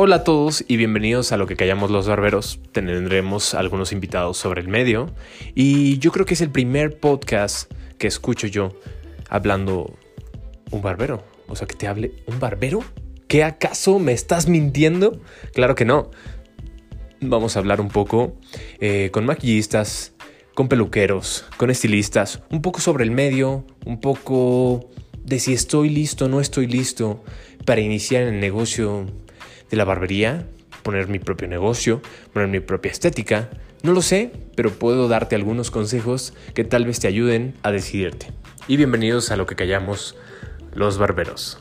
Hola a todos y bienvenidos a lo que callamos los barberos. Tendremos algunos invitados sobre el medio y yo creo que es el primer podcast que escucho yo hablando un barbero. O sea, que te hable un barbero. ¿Qué acaso me estás mintiendo? Claro que no. Vamos a hablar un poco eh, con maquillistas, con peluqueros, con estilistas, un poco sobre el medio, un poco de si estoy listo o no estoy listo para iniciar el negocio de la barbería, poner mi propio negocio, poner mi propia estética. No lo sé, pero puedo darte algunos consejos que tal vez te ayuden a decidirte. Y bienvenidos a lo que callamos los barberos.